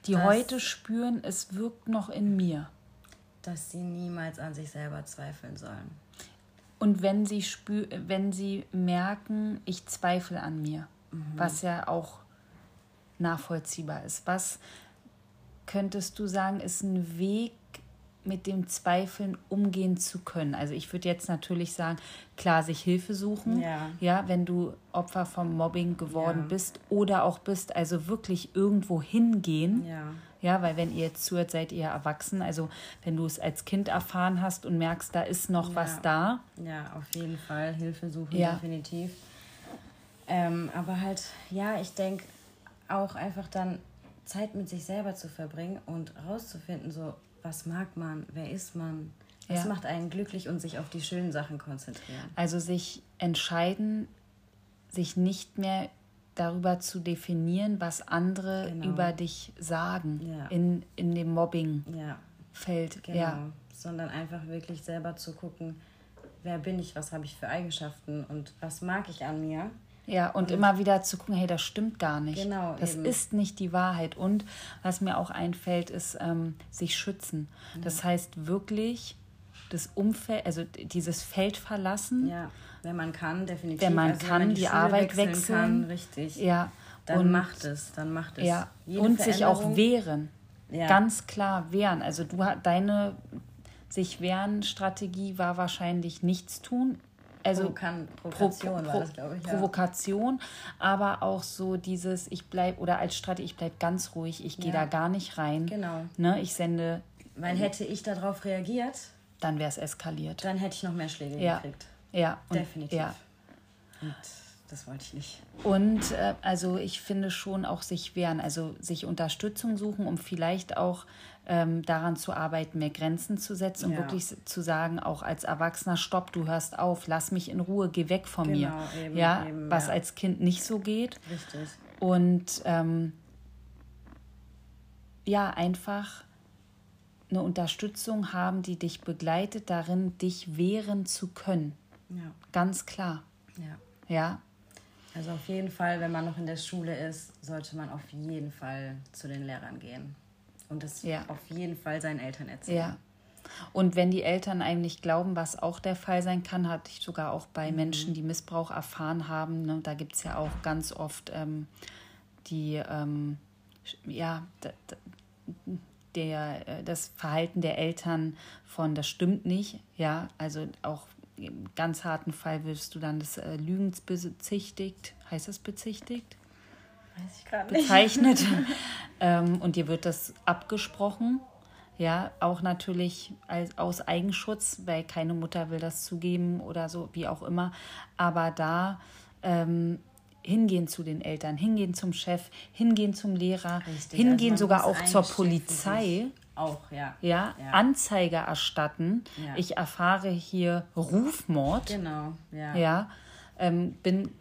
Die das, heute spüren, es wirkt noch in mir. Dass sie niemals an sich selber zweifeln sollen. Und wenn sie, spür, wenn sie merken, ich zweifle an mir, mhm. was ja auch nachvollziehbar ist, was könntest du sagen, ist ein Weg, mit dem Zweifeln umgehen zu können. Also ich würde jetzt natürlich sagen, klar, sich Hilfe suchen, ja, ja wenn du Opfer vom Mobbing geworden ja. bist oder auch bist, also wirklich irgendwo hingehen. Ja. Ja, weil wenn ihr jetzt zuhört, seid ihr erwachsen. Also wenn du es als Kind erfahren hast und merkst, da ist noch ja. was da. Ja, auf jeden Fall Hilfe suchen, ja. definitiv. Ähm, aber halt, ja, ich denke auch einfach dann Zeit mit sich selber zu verbringen und rauszufinden, so was mag man, wer ist man, was ja. macht einen glücklich und sich auf die schönen Sachen konzentrieren. Also sich entscheiden, sich nicht mehr darüber zu definieren, was andere genau. über dich sagen ja. in, in dem Mobbing-Feld. Genau. Ja. Sondern einfach wirklich selber zu gucken, wer bin ich, was habe ich für Eigenschaften und was mag ich an mir ja, und, und immer wieder zu gucken, hey, das stimmt gar nicht. Genau. Das eben. ist nicht die Wahrheit. Und was mir auch einfällt, ist ähm, sich schützen. Mhm. Das heißt wirklich das Umfeld, also dieses Feld verlassen. Ja, wenn man kann, definitiv. Wenn man also, kann, wenn man die, die Arbeit wechseln. wechseln kann, richtig. Ja. Dann und, macht es, dann macht es. Ja. und sich auch wehren. Ja. Ganz klar wehren. Also du deine sich wehren Strategie war wahrscheinlich nichts tun also Provokation Pro, Pro, war das, glaube ich. Ja. Provokation, aber auch so dieses, ich bleibe, oder als Strategie, ich bleibe ganz ruhig, ich gehe ja. da gar nicht rein. Genau. Ne, ich sende. Weil hätte ich darauf reagiert, dann wäre es eskaliert. Dann hätte ich noch mehr Schläge ja. gekriegt. Ja. Und, Definitiv. Ja. Und das wollte ich nicht. Und äh, also ich finde schon auch sich wehren, also sich Unterstützung suchen, um vielleicht auch ähm, daran zu arbeiten, mehr Grenzen zu setzen und ja. wirklich zu sagen, auch als Erwachsener, stopp, du hörst auf, lass mich in Ruhe, geh weg von genau, mir. Eben, ja, eben, was ja. als Kind nicht so geht. Richtig. Und ähm, ja, einfach eine Unterstützung haben, die dich begleitet, darin, dich wehren zu können. Ja. Ganz klar. Ja. Ja. Also auf jeden Fall, wenn man noch in der Schule ist, sollte man auf jeden Fall zu den Lehrern gehen und das ja. auf jeden Fall seinen Eltern erzählen. Ja. Und wenn die Eltern einem nicht glauben, was auch der Fall sein kann, hatte ich sogar auch bei mhm. Menschen, die Missbrauch erfahren haben, ne, da gibt es ja auch ganz oft ähm, die, ähm, ja, der, äh, das Verhalten der Eltern von, das stimmt nicht, ja, also auch im ganz harten Fall wirst du dann des äh, Lügens bezichtigt, heißt das bezichtigt? Weiß ich gerade nicht. bezeichnet. ähm, und dir wird das abgesprochen. Ja, auch natürlich als, aus Eigenschutz, weil keine Mutter will das zugeben oder so, wie auch immer. Aber da ähm, hingehen zu den Eltern, hingehen zum Chef, hingehen zum Lehrer, Richtig, hingehen also sogar auch zur Polizei. Auch, ja. Ja, Ja. Anzeige erstatten. Ja. Ich erfahre hier Rufmord. Genau, ja. Ja, ähm, bin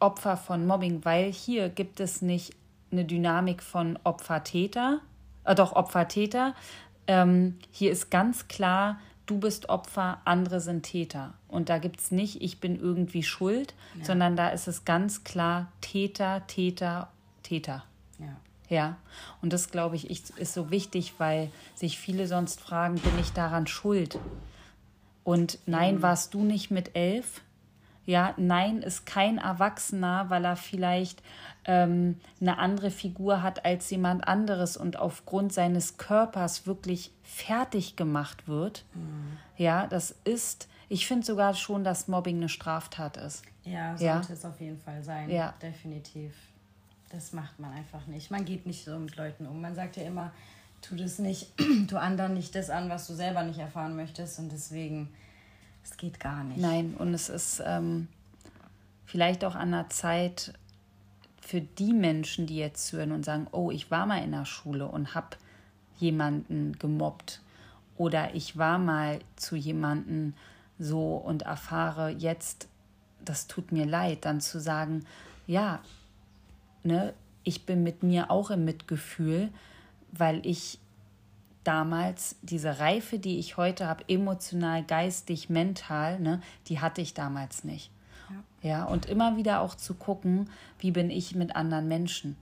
Opfer von Mobbing, weil hier gibt es nicht eine Dynamik von Opfer-Täter, äh, doch Opfer-Täter. Ähm, hier ist ganz klar, du bist Opfer, andere sind Täter. Und da gibt es nicht, ich bin irgendwie schuld, sondern da ist es ganz klar Täter, Täter, Täter. ja. Ja, und das glaube ich ich- ist so wichtig, weil sich viele sonst fragen, bin ich daran schuld? Und nein, warst du nicht mit elf? Ja, nein ist kein Erwachsener, weil er vielleicht ähm, eine andere Figur hat als jemand anderes und aufgrund seines Körpers wirklich fertig gemacht wird. Ja, das ist, ich finde sogar schon, dass Mobbing eine Straftat ist. Ja, Ja. sollte es auf jeden Fall sein. Ja. Definitiv. Das macht man einfach nicht. Man geht nicht so mit Leuten um. Man sagt ja immer, tu das nicht, tu anderen nicht das an, was du selber nicht erfahren möchtest. Und deswegen, es geht gar nicht. Nein, und es ist ähm, vielleicht auch an der Zeit für die Menschen, die jetzt hören und sagen, oh, ich war mal in der Schule und habe jemanden gemobbt oder ich war mal zu jemanden so und erfahre jetzt, das tut mir leid, dann zu sagen, ja, ne, ich bin mit mir auch im Mitgefühl, weil ich damals diese Reife, die ich heute habe, emotional, geistig, mental, ne, die hatte ich damals nicht. Ja. und immer wieder auch zu gucken, wie bin ich mit anderen Menschen?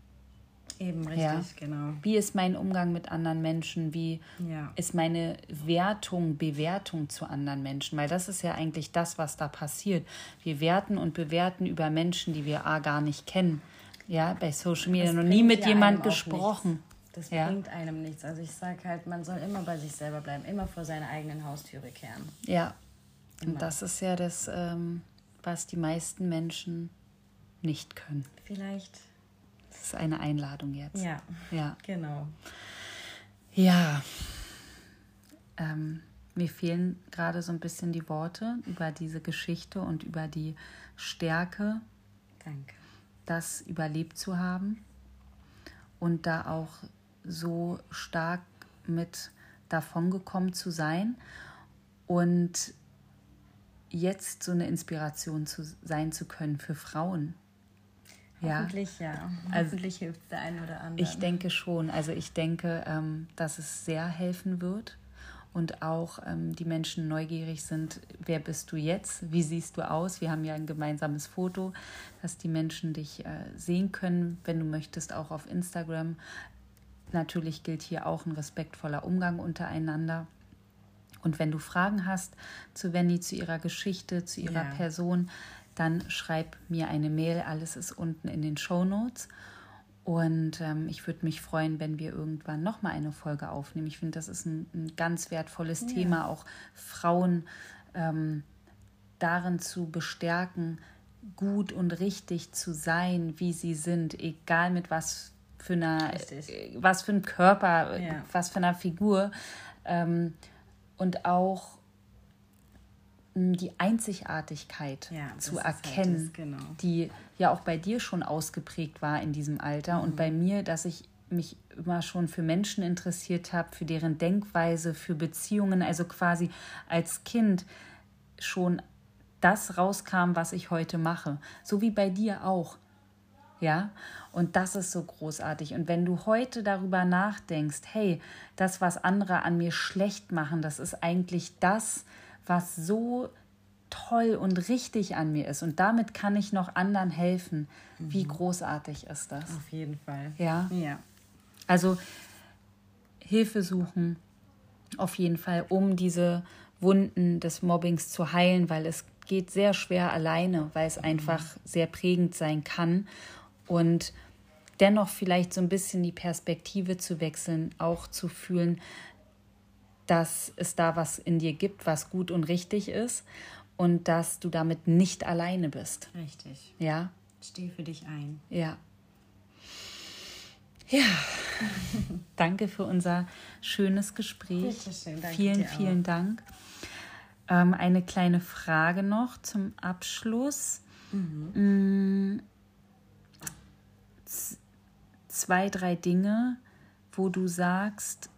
Eben richtig, Ja. genau. Wie ist mein Umgang mit anderen Menschen? Wie Ja. ist meine Wertung, Bewertung zu anderen Menschen? Weil das ist ja eigentlich das, was da passiert. Wir werten und bewerten über Menschen, die wir A gar nicht kennen. Ja, bei Social Media noch nie mit ja jemand gesprochen. Das Ja. bringt einem nichts. Also ich sage halt, man soll immer bei sich selber bleiben, immer vor seiner eigenen Haustüre kehren. Ja, und Immer. das ist ja das, ähm, was die meisten Menschen nicht können. Vielleicht, Das ist eine Einladung jetzt. ja, Ja. genau. Ja. Ähm, mir fehlen gerade so ein bisschen die Worte über diese Geschichte und über die Stärke, Danke. das überlebt zu haben und da auch so stark mit davongekommen zu sein und jetzt so eine Inspiration zu sein zu können für Frauen. Ja. Hoffentlich ja. Also- Hoffentlich hilft es der einen oder anderen. Ich denke schon. Also ich denke, ähm, dass es sehr helfen wird und auch ähm, die Menschen neugierig sind, wer bist du jetzt, wie siehst du aus. Wir haben ja ein gemeinsames Foto, dass die Menschen dich äh, sehen können, wenn du möchtest, auch auf Instagram. Natürlich gilt hier auch ein respektvoller Umgang untereinander. Und wenn du Fragen hast zu Wendy, zu ihrer Geschichte, zu ihrer Ja. Person, dann schreib mir eine Mail. Alles ist unten in den Show Notes. Und ähm, ich würde mich freuen, wenn wir irgendwann nochmal eine Folge aufnehmen. Ich finde, das ist ein, ein ganz wertvolles Thema, auch Frauen ähm, darin zu bestärken, gut und richtig zu sein, wie sie sind, egal mit was für einer, Richtig. äh, was für einem Körper, äh, Ja. was für einer Figur. Ähm, und auch mh, die Einzigartigkeit Ja, zu halt erkennen, das, genau. die ja auch bei dir schon ausgeprägt war in diesem Alter und bei mir, dass ich mich immer schon für Menschen interessiert habe, für deren Denkweise, für Beziehungen, also quasi als Kind schon das rauskam, was ich heute mache, so wie bei dir auch. Ja, und das ist so großartig. Und wenn du heute darüber nachdenkst, hey, das, was andere an mir schlecht machen, das ist eigentlich das, was so toll und richtig an mir ist. Und damit kann ich noch anderen helfen. Wie großartig ist das? Auf jeden Fall. Ja. Ja. Also Hilfe suchen, auf jeden Fall, um diese Wunden des Mobbings zu heilen, weil es geht sehr schwer alleine, weil es einfach sehr prägend sein kann. Und dennoch vielleicht so ein bisschen die Perspektive zu wechseln, auch zu fühlen, dass es da was in dir gibt, was gut und richtig ist und dass du damit nicht alleine bist. Richtig. Ja, Steh für dich ein. ja. Ja, danke für unser schönes Gespräch. Bitteschön, danke vielen, vielen Dank. Ähm, eine kleine Frage noch zum Abschluss. Mm, z- Zwei, drei Dinge, wo du sagst,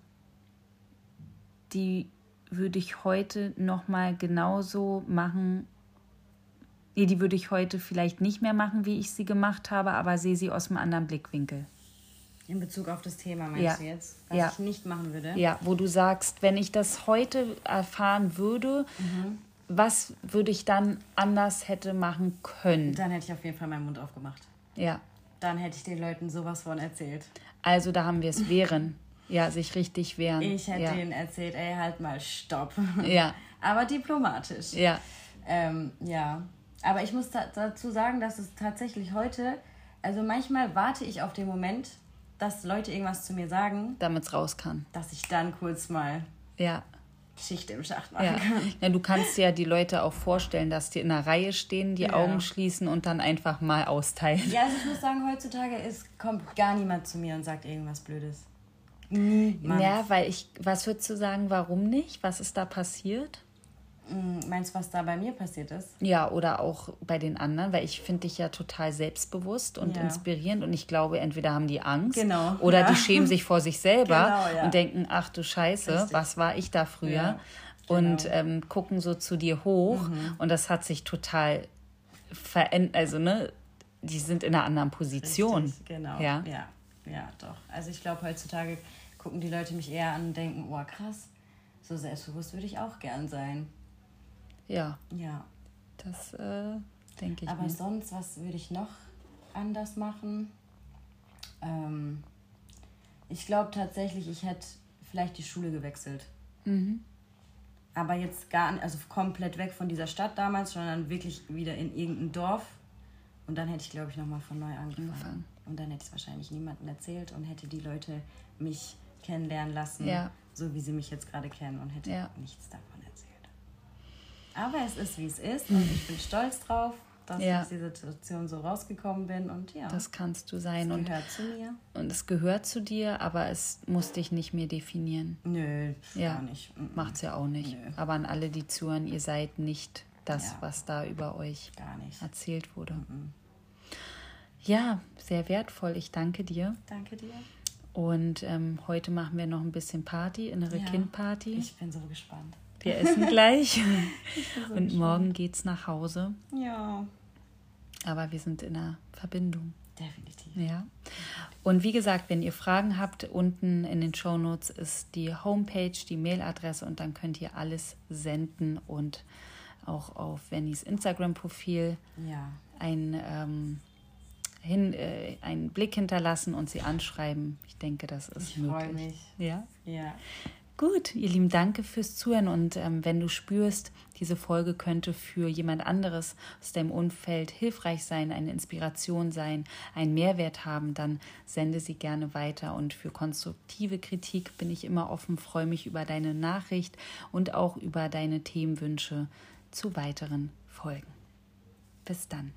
die würde ich heute noch mal genauso machen. Nee, die würde ich heute vielleicht nicht mehr machen, wie ich sie gemacht habe, aber sehe sie aus einem anderen Blickwinkel. In Bezug auf das Thema meinst Ja. du jetzt? Was Ja. ich nicht machen würde? Ja, wo du sagst, wenn ich das heute erfahren würde, Mhm. was würde ich dann anders hätte machen können? Dann hätte ich auf jeden Fall meinen Mund aufgemacht. Ja, Dann hätte ich den Leuten sowas von erzählt. also da haben wir es wehren. Ja, sich richtig wehren. Ich hätte ja. denen erzählt, ey, halt mal Stopp. Ja, Aber diplomatisch. ja, Ähm, ja. Aber ich muss da dazu sagen, dass es tatsächlich heute, also manchmal warte ich auf den Moment, dass Leute irgendwas zu mir sagen, damit es raus kann. dass ich dann kurz mal Ja. Geschichte im Schacht machen Ja. kann. ja, du kannst dir ja die Leute auch vorstellen, dass die in einer Reihe stehen, die Ja. Augen schließen und dann einfach mal austeilen. Ja, also ich muss sagen, heutzutage ist, kommt gar niemand zu mir und sagt irgendwas Blödes. Niemand. Ja, weil ich, was würdest du sagen, warum nicht? Was ist da passiert? Mm, Meinst du, was da bei mir passiert ist? Ja, oder auch bei den anderen, weil ich finde dich ja total selbstbewusst und Ja. inspirierend und ich glaube, entweder haben die Angst Genau, oder ja. die schämen sich vor sich selber Genau, ja. und denken, ach du Scheiße, Richtig. was war ich da früher? Ja, Und genau. ähm, gucken so zu dir hoch und das hat sich total verändert, also ne, die sind in einer anderen Position. Richtig, genau. Ja. ja, ja, doch. Also ich glaube, heutzutage gucken die Leute mich eher an und denken, oh krass, so selbstbewusst würde ich auch gern sein. Ja, Ja. das äh, denke ich Aber mir. sonst, was würde ich noch anders machen? Ähm, ich glaube tatsächlich, ich hätte vielleicht die Schule gewechselt. Mhm. Aber jetzt gar nicht, also komplett weg von dieser Stadt damals, sondern wirklich wieder in irgendein Dorf. Und dann hätte ich, glaube ich, nochmal von neu angefangen. Angefangen. Und dann hätte ich es wahrscheinlich niemandem erzählt und hätte die Leute mich kennenlernen lassen, Ja. so wie sie mich jetzt gerade kennen und hätte Ja. nichts davon. Aber es ist, wie es ist und ich bin stolz drauf, dass Ja. ich aus dieser Situation so rausgekommen bin und ja, Das kannst du sein und, gehört zu mir. und es gehört zu dir, aber es muss dich nicht mehr definieren. Nö, Ja. gar nicht. Mm, Macht's ja auch nicht. Nö. Aber an alle, die zuhören, ihr seid nicht das, Ja. was da über euch erzählt wurde. Ja, sehr wertvoll. Ich danke dir. Danke dir. Und ähm, heute machen wir noch ein bisschen Party, innere Ja. Kindparty. Ich bin so gespannt. Wir essen gleich. so Und morgen geht's nach Hause. Ja, Aber wir sind in einer Verbindung. definitiv. Ja. Und wie gesagt, wenn ihr Fragen habt, unten in den Show Notes ist die Homepage, die Mailadresse und dann könnt ihr alles senden und auch auf Vennys Instagram-Profil Ja, ein, ähm, hin, äh, einen Blick hinterlassen und sie anschreiben. Ich denke, das ist ich möglich. freue mich. Ja. Ja, Gut, ihr Lieben, danke fürs Zuhören und ähm, wenn du spürst, diese Folge könnte für jemand anderes aus deinem Umfeld hilfreich sein, eine Inspiration sein, einen Mehrwert haben, dann sende sie gerne weiter und für konstruktive Kritik bin ich immer offen, freue mich über deine Nachricht und auch über deine Themenwünsche zu weiteren Folgen. Bis dann.